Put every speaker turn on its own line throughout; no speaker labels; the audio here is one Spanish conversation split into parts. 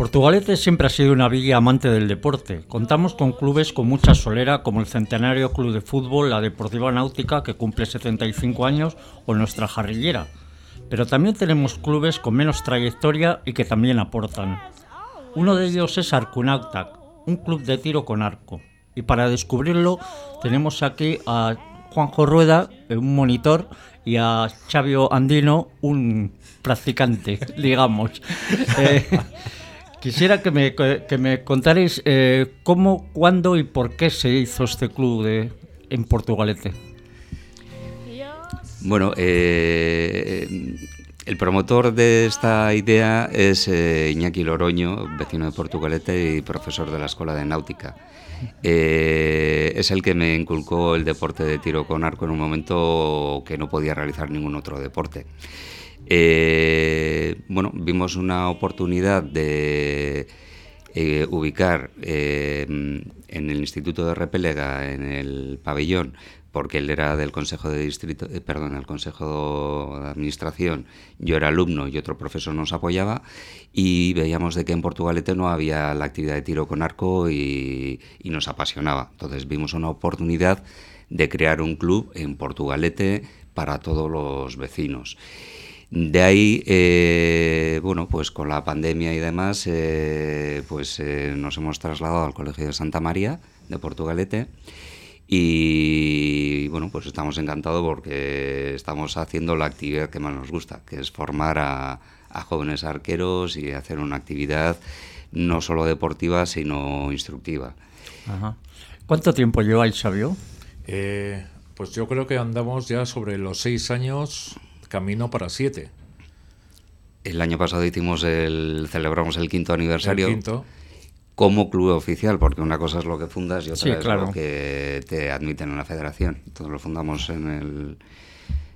Portugalete siempre ha sido una villa amante del deporte. Contamos con clubes con mucha solera como el Centenario Club de Fútbol, la Deportiva Náutica que cumple 75 años o nuestra Jarrillera. Pero también tenemos clubes con menos trayectoria y que también aportan. Uno de ellos es Arcunautac, un club de tiro con arco. Y para descubrirlo tenemos aquí a Juanjo Rueda, un monitor, y a Xavio Andino, un practicante, digamos. Eh, Quisiera que me, que me contarais eh, cómo, cuándo y por qué se hizo este club de, en Portugalete.
Bueno, eh, el promotor de esta idea es eh, Iñaki Loroño, vecino de Portugalete y profesor de la Escuela de Náutica. es el que me inculcó el deporte de tiro con arco en un momento que no podía realizar ningún otro deporte. Eh, bueno, vimos una oportunidad de eh, ubicar eh, en el Instituto de Repelega, en el pabellón, porque él era del Consejo de Distrito, perdón, el Consejo de Administración, yo era alumno y otro profesor nos apoyaba y veíamos de que en Portugalete no había la actividad de tiro con arco y, y nos apasionaba. Entonces vimos una oportunidad de crear un club en Portugalete para todos los vecinos. De ahí, eh, bueno, pues con la pandemia y demás, eh, pues eh, nos hemos trasladado al Colegio de Santa María de Portugalete y bueno, pues estamos encantados porque estamos haciendo la actividad que más nos gusta, que es formar a, jóvenes arqueros y hacer una actividad no solo deportiva, sino instructiva.
¿Cuánto tiempo lleváis, Sabio?
pues yo creo que andamos ya sobre los seis años camino para siete.
El año pasado hicimos el, celebramos el quinto aniversario. Como club oficial, porque una cosa es lo que fundas y otra es lo que te admiten en la federación. Entonces lo fundamos en el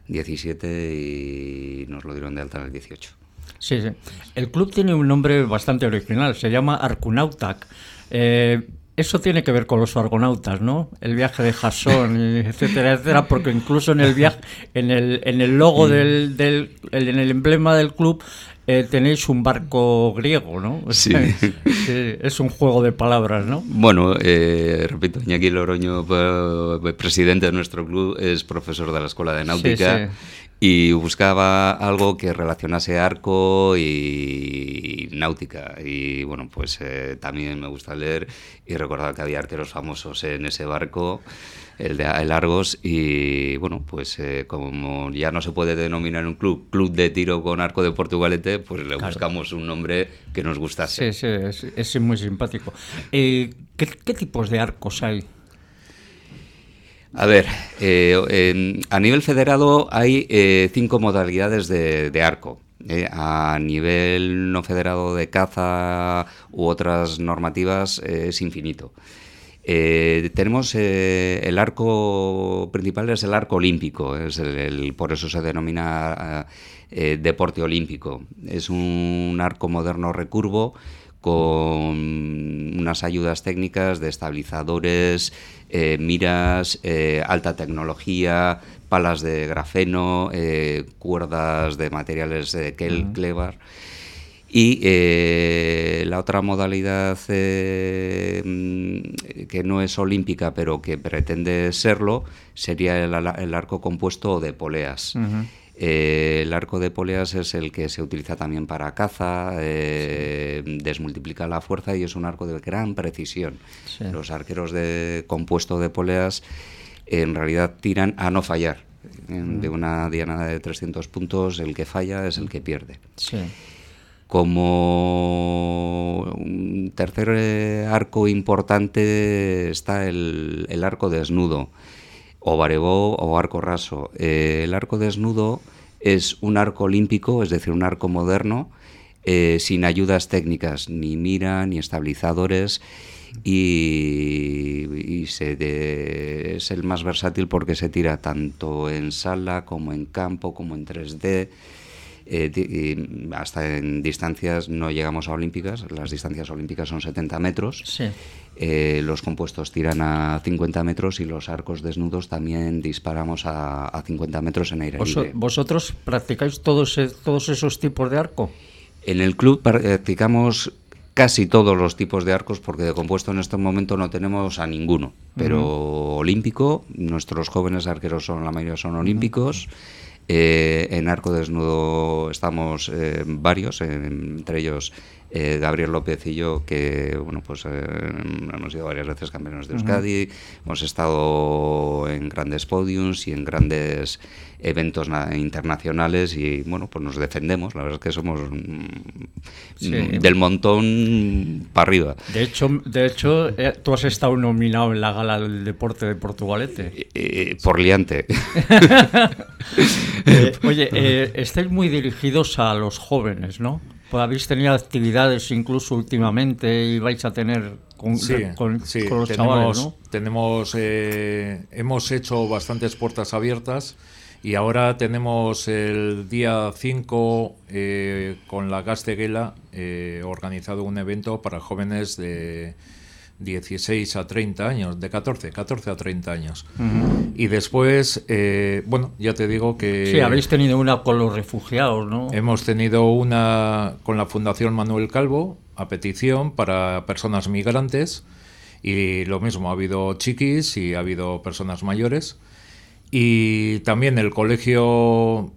17 y nos lo dieron de alta en el 18.
Sí, sí. El club tiene un nombre bastante original, se llama Arcunautac. Eh, eso tiene que ver con los argonautas, ¿no? El viaje de Jasón, etcétera, etcétera, porque incluso en el viaje, en el, en el logo del, del en el emblema del club eh, tenéis un barco griego, ¿no?
Sí.
es un juego de palabras, ¿no?
Bueno, eh, repito, Iñaki Loroño, presidente de nuestro club, es profesor de la Escuela de Náutica y buscaba algo que relacionase arco y náutica. Y bueno, pues eh, también me gusta leer y recordar que había arqueros famosos en ese barco, el de el Argos, y bueno, pues eh, como ya no se puede denominar un club, club de tiro con arco de Portugalete, pues le buscamos un nombre que nos gustase.
Sí, sí, es, muy simpático. Eh, ¿qué tipos de arcos hay?
A ver, eh, a nivel federado hay eh, cinco modalidades de, arco. Eh, a nivel no federado de caza u otras normativas es infinito. tenemos el arco principal es el arco olímpico, es el, por eso se denomina deporte olímpico. Es un arco moderno recurvo con unas ayudas técnicas de estabilizadores, eh, miras, eh, alta tecnología, palas de grafeno, eh, cuerdas de materiales de Kel, Y la otra modalidad que no es olímpica, pero que pretende serlo, sería el, arco compuesto de poleas. Eh, el arco de poleas es el que se utiliza también para caza, eh, desmultiplica la fuerza y es un arco de gran precisión. Los arqueros de compuesto de poleas en realidad tiran a no fallar. De una diana de 300 puntos, el que falla es el que pierde. Como un tercer eh, arco importante está el, el arco desnudo o barebó o arco raso. Eh, el arco desnudo es un arco olímpico, es decir, un arco moderno, eh, sin ayudas técnicas, ni mira, ni estabilizadores, y, es el más versátil porque se tira tanto en sala como en campo, como en 3D. Eh, hasta en distancias no llegamos a olímpicas, las distancias olímpicas son 70 metros. Eh, los compuestos tiran a 50 metros y los arcos desnudos también disparamos a, 50 metros en aire libre.
¿Vosotros practicáis todos, todos esos tipos de arco?
En el club practicamos casi todos los tipos de arcos, porque de compuesto en este momento no tenemos a ninguno. Pero olímpico, nuestros jóvenes arqueros son, la mayoría son olímpicos. Eh, en arco desnudo estamos eh, varios, entre ellos eh, Gabriel López y yo, que bueno, pues hemos sido varias veces campeones de Euskadi, hemos estado en grandes podiums y en grandes eventos internacionales y bueno, pues nos defendemos, la verdad es que somos mm, del montón para arriba.
De hecho, de hecho tú has estado nominado en la gala del deporte de Portugalete.
por liante.
oye, estáis muy dirigidos a los jóvenes, ¿no? Pues habéis tenido actividades incluso últimamente y vais a tener con, con, los tenemos, chavales, ¿no?
Tenemos, eh, hemos hecho bastantes puertas abiertas y ahora tenemos el día 5 eh, con la Gasteguela eh, organizado un evento para jóvenes de 16 a 30 años, de 14, 14 a 30 años. Y después, eh, bueno, ya te digo que...
Sí, habéis tenido una con los refugiados, ¿no?
Hemos tenido una con la Fundación Manuel Calvo, a petición para personas migrantes. Y lo mismo, ha habido chiquis y ha habido personas mayores. Y también el colegio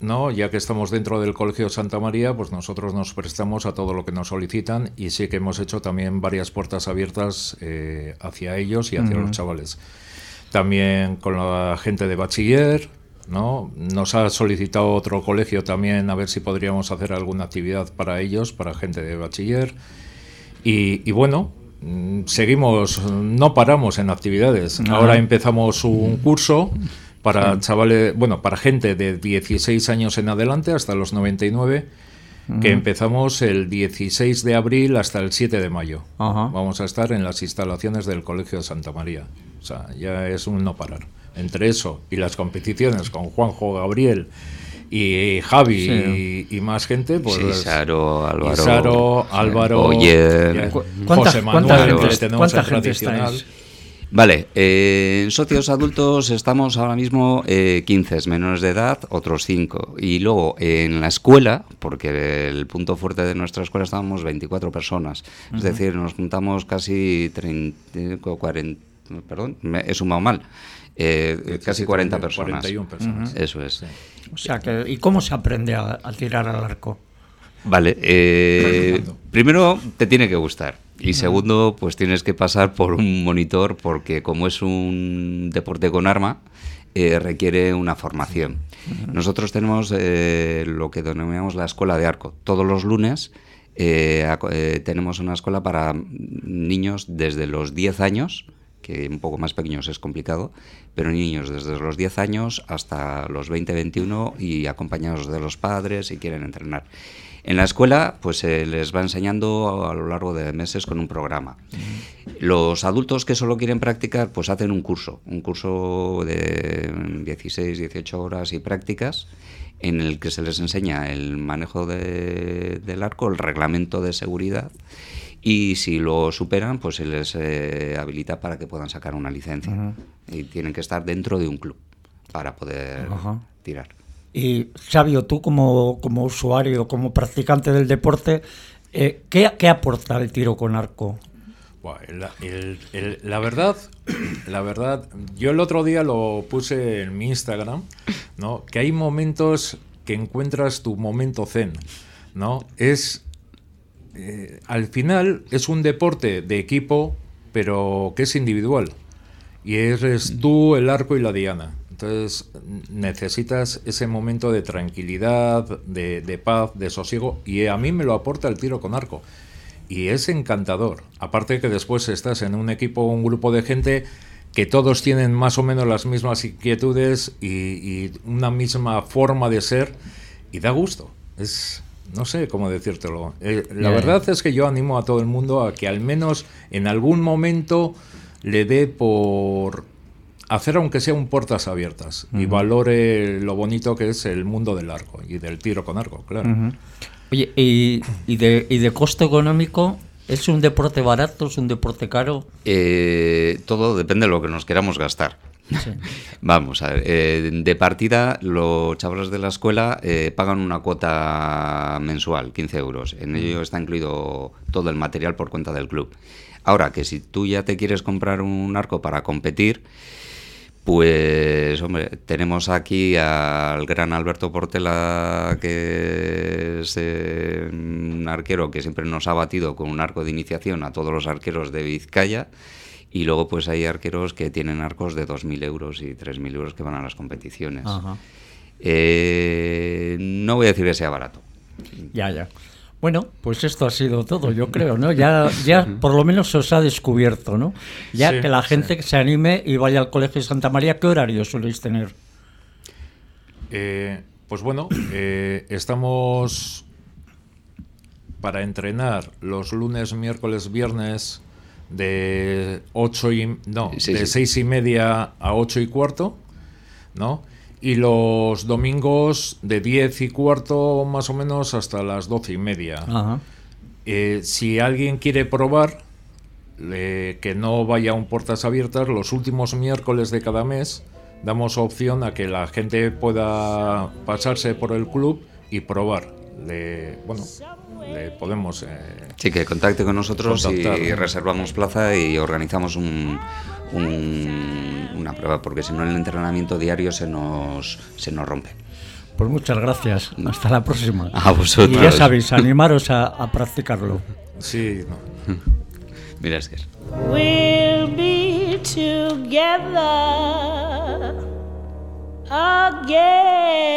¿no? Ya que estamos dentro del Colegio Santa María, pues nosotros nos prestamos a todo lo que nos solicitan y sí que hemos hecho también varias puertas abiertas eh, hacia ellos y hacia los chavales. También con la gente de bachiller, ¿no? Nos ha solicitado otro colegio también a ver si podríamos hacer alguna actividad para ellos, para gente de bachiller. Y, bueno, mm, seguimos, no paramos en actividades. Ahora empezamos un curso para chavales, bueno, para gente de 16 años en adelante hasta los 99, que empezamos el 16 de abril hasta el 7 de mayo. Vamos a estar en las instalaciones del Colegio de Santa María. O sea, ya es un no parar. Entre eso y las competiciones con Juanjo Gabriel y Javi y, más gente, pues.
Sí, Saro, Álvaro.
Saro, Álvaro.
Oye,
José Manuel, gente, tenemos el tradicional.
Vale, eh, en socios adultos estamos ahora mismo eh, 15 menores de edad, otros 5. Y luego en la escuela, porque el punto fuerte de nuestra escuela estábamos 24 personas. Es decir, nos juntamos casi 30, 40, perdón, he sumado mal. Eh, casi 40 personas.
41 personas.
Eso es.
O sea, que, ¿y cómo se aprende a, tirar al arco?
Vale, eh, primero te tiene que gustar. Y segundo, pues tienes que pasar por un monitor porque como es un deporte con arma, eh, requiere una formación. Nosotros tenemos eh, lo que denominamos la escuela de arco. Todos los lunes eh, tenemos una escuela para niños desde los 10 años, que un poco más pequeños es complicado, pero niños desde los 10 años hasta los 20-21 y acompañados de los padres si quieren entrenar. En la escuela, pues se les va enseñando a, lo largo de meses con un programa. Los adultos que solo quieren practicar, pues hacen un curso, un curso de 16, 18 horas y prácticas, en el que se les enseña el manejo del arco, el reglamento de seguridad, y si lo superan, pues se les eh, habilita para que puedan sacar una licencia. Y tienen que estar dentro de un club para poder tirar.
Y Sabio, tú como, como usuario, como practicante del deporte, eh, ¿qué, ¿qué, aporta el tiro con arco?
la verdad, la verdad, yo el otro día lo puse en mi Instagram, ¿no? Que hay momentos que encuentras tu momento zen, ¿no? Es eh, al final es un deporte de equipo, pero que es individual. Y eres tú, el arco y la diana. Entonces necesitas ese momento de tranquilidad, de, paz, de sosiego, y a mí me lo aporta el tiro con arco. Y es encantador. Aparte que después estás en un equipo, un grupo de gente que todos tienen más o menos las mismas inquietudes y, una misma forma de ser, y da gusto. Es, no sé cómo decírtelo. Eh, la verdad es que yo animo a todo el mundo a que al menos en algún momento le dé por hacer aunque sea un puertas abiertas y valore lo bonito que es el mundo del arco y del tiro con arco, claro.
Oye, y, de, y de costo económico, ¿Es un deporte barato? ¿Es un deporte caro?
Eh, todo depende de lo que nos queramos gastar. Vamos a ver, eh, de partida los chavales de la escuela eh, pagan una cuota mensual, 15 euros. En ello está incluido todo el material por cuenta del club. Ahora que si tú ya te quieres comprar un arco para competir, pues, hombre, tenemos aquí al gran Alberto Portela, que es eh, un arquero que siempre nos ha batido con un arco de iniciación a todos los arqueros de Vizcaya. Y luego, pues hay arqueros que tienen arcos de 2.000 euros y 3.000 euros que van a las competiciones. Eh, no voy a decir que sea barato.
Ya, ya. Bueno, pues esto ha sido todo, yo creo, ¿no? Ya, ya por lo menos se os ha descubierto, ¿no? Ya que la gente se anime y vaya al Colegio de Santa María, ¿qué horario soléis tener?
Eh, pues bueno, eh, estamos para entrenar los lunes, miércoles, viernes de ocho y no, de seis y media a ocho y cuarto, ¿no? y los domingos de 10 y cuarto más o menos hasta las 12 y media. Eh, si alguien quiere probar, que no vaya a un puertas abiertas, los últimos miércoles de cada mes damos opción a que la gente pueda pasarse por el club y probar. Le, bueno, le podemos... Eh,
sí, que contacte con nosotros y reservamos plaza y organizamos un una prueba, porque si no el entrenamiento diario se nos, se nos rompe.
Pues muchas gracias. Hasta la próxima.
A vosotros.
Y ya sabéis, animaros a, a practicarlo.
Sí.
Mira, es que
We'll be together again.